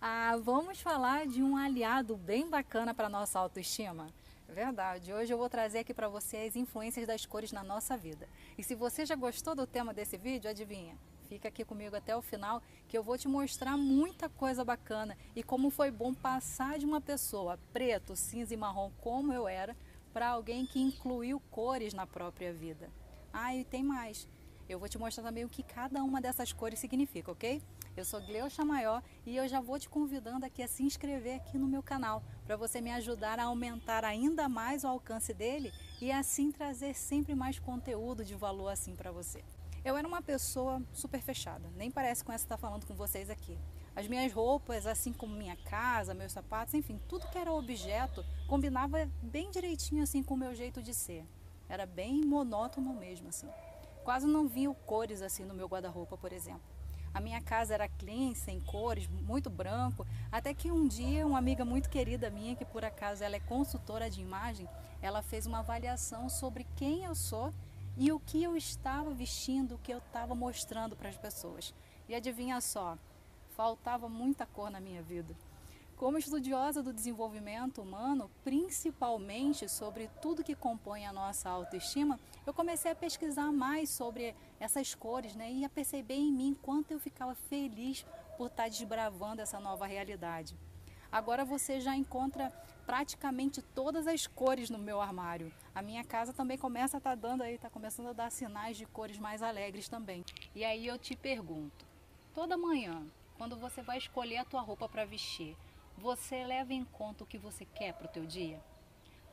Ah, vamos falar de um aliado bem bacana para nossa autoestima? Verdade. Hoje eu vou trazer aqui para você as influências das cores na nossa vida. E se você já gostou do tema desse vídeo, adivinha? Fica aqui comigo até o final que eu vou te mostrar muita coisa bacana e como foi bom passar de uma pessoa preto, cinza e marrom como eu era para alguém que incluiu cores na própria vida. Ah, e tem mais. Eu vou te mostrar também o que cada uma dessas cores significa, ok? Eu sou Gleucha Maior e eu já vou te convidando aqui a se inscrever aqui no meu canal para você me ajudar a aumentar ainda mais o alcance dele e assim trazer sempre mais conteúdo de valor assim para você. Eu era uma pessoa super fechada, nem parece com essa estar falando com vocês aqui. As minhas roupas, assim como minha casa, meus sapatos, enfim, tudo que era objeto combinava bem direitinho assim com o meu jeito de ser. Era bem monótono mesmo assim. Quase não via cores assim no meu guarda-roupa, por exemplo. A minha casa era clean, sem cores, muito branco, até que um dia uma amiga muito querida minha, que por acaso ela é consultora de imagem, ela fez uma avaliação sobre quem eu sou e o que eu estava vestindo, o que eu estava mostrando para as pessoas. E adivinha só, faltava muita cor na minha vida. Como estudiosa do desenvolvimento humano, principalmente sobre tudo que compõe a nossa autoestima, eu comecei a pesquisar mais sobre essas cores né, e a perceber em mim quanto eu ficava feliz por estar desbravando essa nova realidade. Agora você já encontra praticamente todas as cores no meu armário. A minha casa também começa a estar tá dando aí, está começando a dar sinais de cores mais alegres também. E aí eu te pergunto, toda manhã, quando você vai escolher a tua roupa para vestir, você leva em conta o que você quer para o teu dia?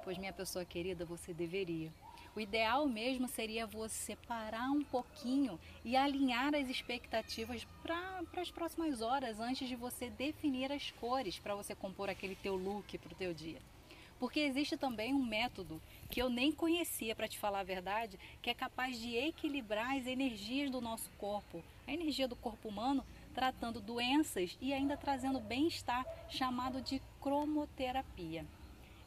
Pois minha pessoa querida, você deveria. O ideal mesmo seria você parar um pouquinho e alinhar as expectativas para as próximas horas antes de você definir as cores para você compor aquele teu look para o teu dia. Porque existe também um método que eu nem conhecia, para te falar a verdade, que é capaz de equilibrar as energias do nosso corpo, a energia do corpo humano, tratando doenças e ainda trazendo bem-estar, chamado de cromoterapia.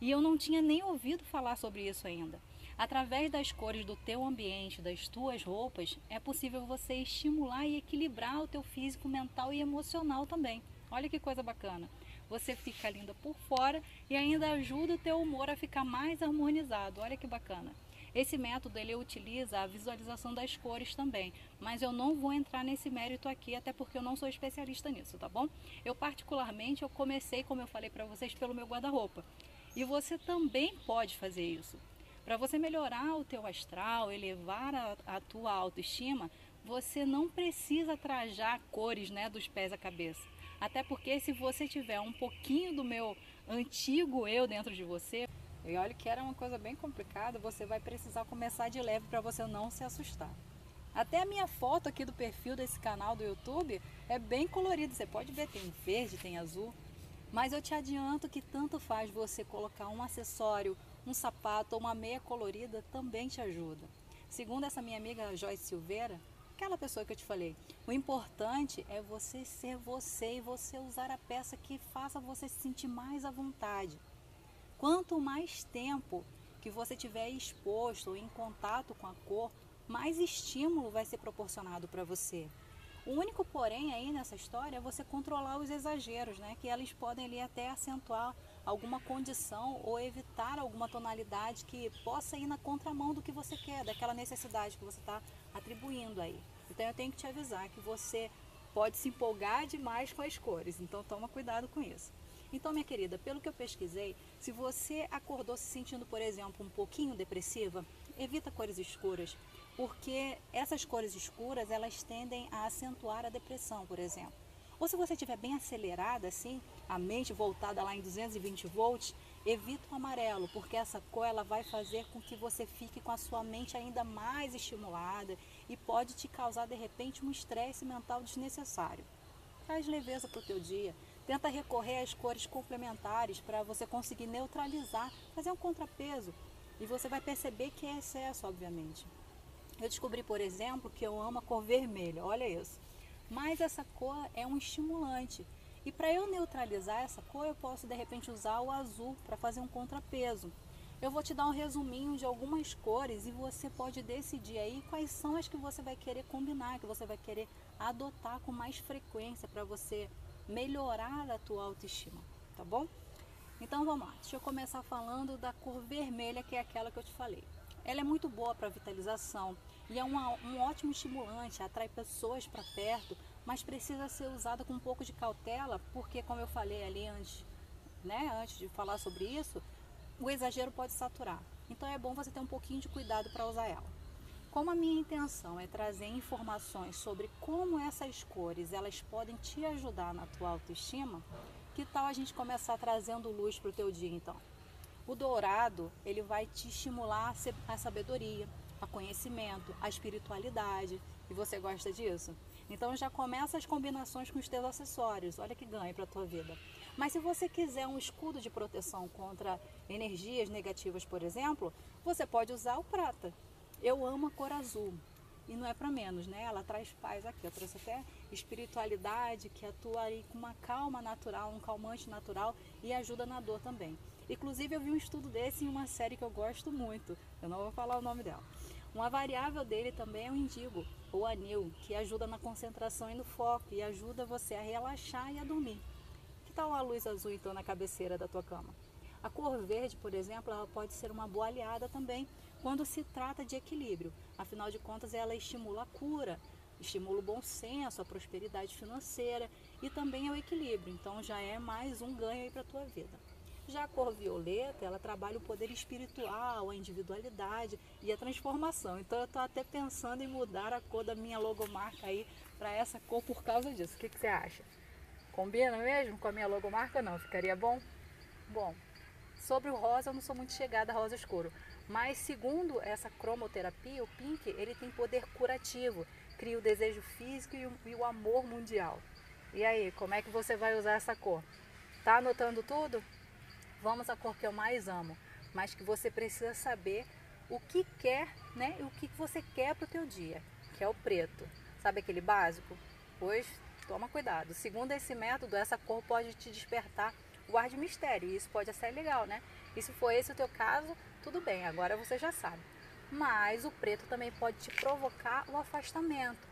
E eu não tinha nem ouvido falar sobre isso ainda. Através das cores do teu ambiente, das tuas roupas, é possível você estimular e equilibrar o teu físico, mental e emocional também. Olha que coisa bacana. Você fica linda por fora e ainda ajuda o teu humor a ficar mais harmonizado. Olha que bacana. Esse método ele utiliza a visualização das cores também, mas eu não vou entrar nesse mérito aqui, até porque eu não sou especialista nisso, tá bom? Eu particularmente eu comecei, como eu falei para vocês, pelo meu guarda-roupa. E você também pode fazer isso. Para você melhorar o teu astral, elevar a, a tua autoestima, você não precisa trajar cores, né, dos pés à cabeça. Até porque se você tiver um pouquinho do meu antigo eu dentro de você, e olha que era uma coisa bem complicada, você vai precisar começar de leve para você não se assustar. Até a minha foto aqui do perfil desse canal do YouTube é bem colorido, você pode ver, tem verde, tem azul. Mas eu te adianto que tanto faz você colocar um acessório, um sapato ou uma meia colorida também te ajuda. Segundo essa minha amiga Joyce Silveira, aquela pessoa que eu te falei, o importante é você ser você e você usar a peça que faça você se sentir mais à vontade. Quanto mais tempo que você tiver exposto ou em contato com a cor, mais estímulo vai ser proporcionado para você. O único porém aí nessa história é você controlar os exageros, né? Que eles podem ali até acentuar alguma condição ou evitar alguma tonalidade que possa ir na contramão do que você quer, daquela necessidade que você está atribuindo aí. Então eu tenho que te avisar que você pode se empolgar demais com as cores, então toma cuidado com isso. Então, minha querida, pelo que eu pesquisei, se você acordou se sentindo, por exemplo, um pouquinho depressiva, evita cores escuras, porque essas cores escuras, elas tendem a acentuar a depressão, por exemplo. Ou se você estiver bem acelerada, assim, a mente voltada lá em 220 volts, evita o amarelo, porque essa cor ela vai fazer com que você fique com a sua mente ainda mais estimulada e pode te causar de repente um estresse mental desnecessário. Traz leveza para o teu dia, Tenta recorrer às cores complementares para você conseguir neutralizar, fazer um contrapeso. E você vai perceber que é excesso, obviamente. Eu descobri, por exemplo, que eu amo a cor vermelha, olha isso. Mas essa cor é um estimulante. E para eu neutralizar essa cor, eu posso de repente usar o azul para fazer um contrapeso. Eu vou te dar um resuminho de algumas cores e você pode decidir aí quais são as que você vai querer combinar, que você vai querer adotar com mais frequência para você melhorar a tua autoestima, tá bom? Então vamos lá, deixa eu começar falando da cor vermelha, que é aquela que eu te falei. Ela é muito boa para vitalização e é uma, um ótimo estimulante, atrai pessoas para perto, mas precisa ser usada com um pouco de cautela, porque como eu falei ali antes, né, antes de falar sobre isso, o exagero pode saturar. Então é bom você ter um pouquinho de cuidado para usar ela. Como a minha intenção é trazer informações sobre como essas cores elas podem te ajudar na tua autoestima, que tal a gente começar trazendo luz para o teu dia então? O dourado, ele vai te estimular a sabedoria, a conhecimento, a espiritualidade. E você gosta disso? Então já começa as combinações com os teus acessórios. Olha que ganho para a tua vida. Mas se você quiser um escudo de proteção contra energias negativas, por exemplo, você pode usar o prata. Eu amo a cor azul. E não é para menos, né? Ela traz paz aqui. Eu trouxe até espiritualidade que atua aí com uma calma natural, um calmante natural e ajuda na dor também. Inclusive eu vi um estudo desse em uma série que eu gosto muito. Eu não vou falar o nome dela. Uma variável dele também é o indigo, ou anil, que ajuda na concentração e no foco e ajuda você a relaxar e a dormir. Que tal a luz azul então na cabeceira da tua cama? A cor verde, por exemplo, ela pode ser uma boa aliada também quando se trata de equilíbrio. Afinal de contas, ela estimula a cura, estimula o bom senso, a prosperidade financeira e também o equilíbrio. Então já é mais um ganho aí para a tua vida. Já a cor violeta, ela trabalha o poder espiritual, a individualidade e a transformação. Então eu estou até pensando em mudar a cor da minha logomarca aí para essa cor por causa disso. O que, que você acha? Combina mesmo com a minha logomarca? Não, ficaria bom? Bom, sobre o rosa, eu não sou muito chegada a rosa escuro. Mas segundo essa cromoterapia, o pink, ele tem poder curativo, cria o desejo físico e o, e o amor mundial. E aí, como é que você vai usar essa cor? Tá anotando tudo? Vamos à cor que eu mais amo, mas que você precisa saber o que quer, né? E o que você quer para o teu dia, que é o preto. Sabe aquele básico? Pois toma cuidado. Segundo esse método, essa cor pode te despertar o ar de mistério. Isso pode ser legal, né? E se for esse o teu caso, tudo bem, agora você já sabe. Mas o preto também pode te provocar o afastamento.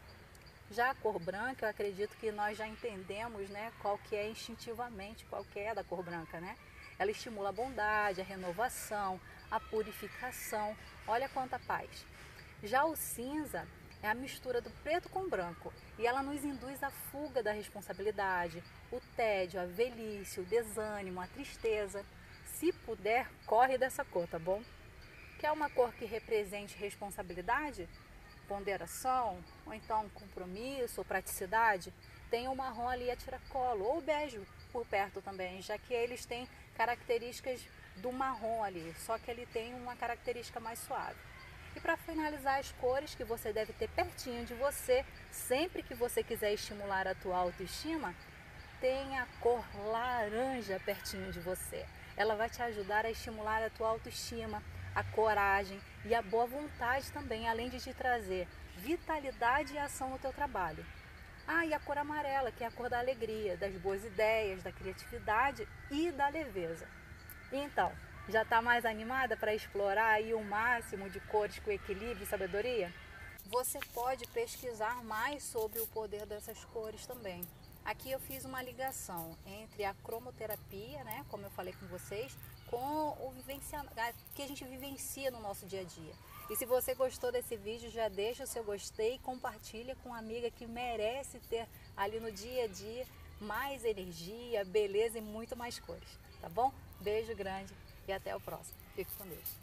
Já a cor branca, eu acredito que nós já entendemos, né, qual que é instintivamente, qual que é da cor branca, né? Ela estimula a bondade, a renovação, a purificação. Olha quanta paz. Já o cinza é a mistura do preto com branco e ela nos induz à fuga da responsabilidade, o tédio, a velhice, o desânimo, a tristeza se puder, corre dessa cor, tá bom? Quer uma cor que represente responsabilidade, ponderação, ou então compromisso ou praticidade? Tem o marrom ali a tiracolo, ou bege por perto também, já que eles têm características do marrom ali, só que ele tem uma característica mais suave. E para finalizar as cores que você deve ter pertinho de você, sempre que você quiser estimular a tua autoestima, tem a cor laranja pertinho de você ela vai te ajudar a estimular a tua autoestima, a coragem e a boa vontade também, além de te trazer vitalidade e ação no teu trabalho. Ah, e a cor amarela, que é a cor da alegria, das boas ideias, da criatividade e da leveza. Então, já está mais animada para explorar aí o máximo de cores com equilíbrio e sabedoria? Você pode pesquisar mais sobre o poder dessas cores também. Aqui eu fiz uma ligação entre a cromoterapia, né, como eu falei com vocês, com o que a gente vivencia no nosso dia a dia. E se você gostou desse vídeo, já deixa o seu gostei e compartilha com uma amiga que merece ter ali no dia a dia mais energia, beleza e muito mais cores, tá bom? Beijo grande e até o próximo. Fique com Deus.